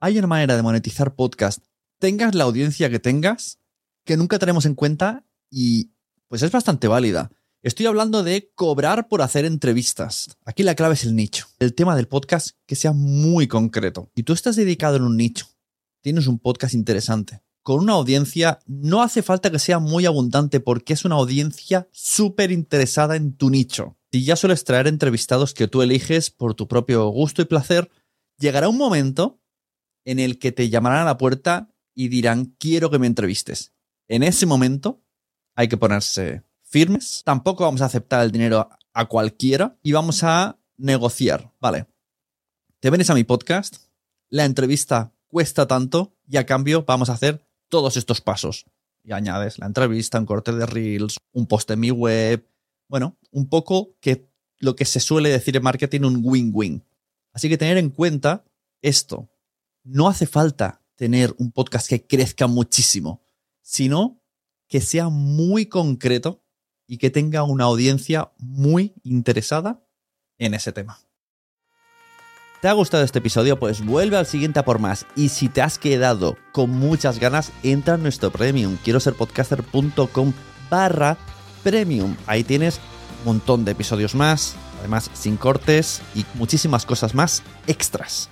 Hay una manera de monetizar podcast, tengas la audiencia que tengas, que nunca tenemos en cuenta y pues es bastante válida. Estoy hablando de cobrar por hacer entrevistas. Aquí la clave es el nicho. El tema del podcast que sea muy concreto. Y tú estás dedicado en un nicho, tienes un podcast interesante, con una audiencia, no hace falta que sea muy abundante porque es una audiencia súper interesada en tu nicho. Si ya sueles traer entrevistados que tú eliges por tu propio gusto y placer, llegará un momento en el que te llamarán a la puerta y dirán, quiero que me entrevistes. En ese momento hay que ponerse firmes, tampoco vamos a aceptar el dinero a cualquiera y vamos a negociar. Vale, te vienes a mi podcast, la entrevista cuesta tanto y a cambio vamos a hacer todos estos pasos. Y añades la entrevista, un corte de reels, un post en mi web. Bueno, un poco que lo que se suele decir en marketing un win-win. Así que tener en cuenta esto. No hace falta tener un podcast que crezca muchísimo, sino que sea muy concreto y que tenga una audiencia muy interesada en ese tema. ¿Te ha gustado este episodio? Pues vuelve al siguiente a por más. Y si te has quedado con muchas ganas, entra en nuestro premium. Quiero ser podcaster.com barra premium. Ahí tienes un montón de episodios más, además sin cortes y muchísimas cosas más extras.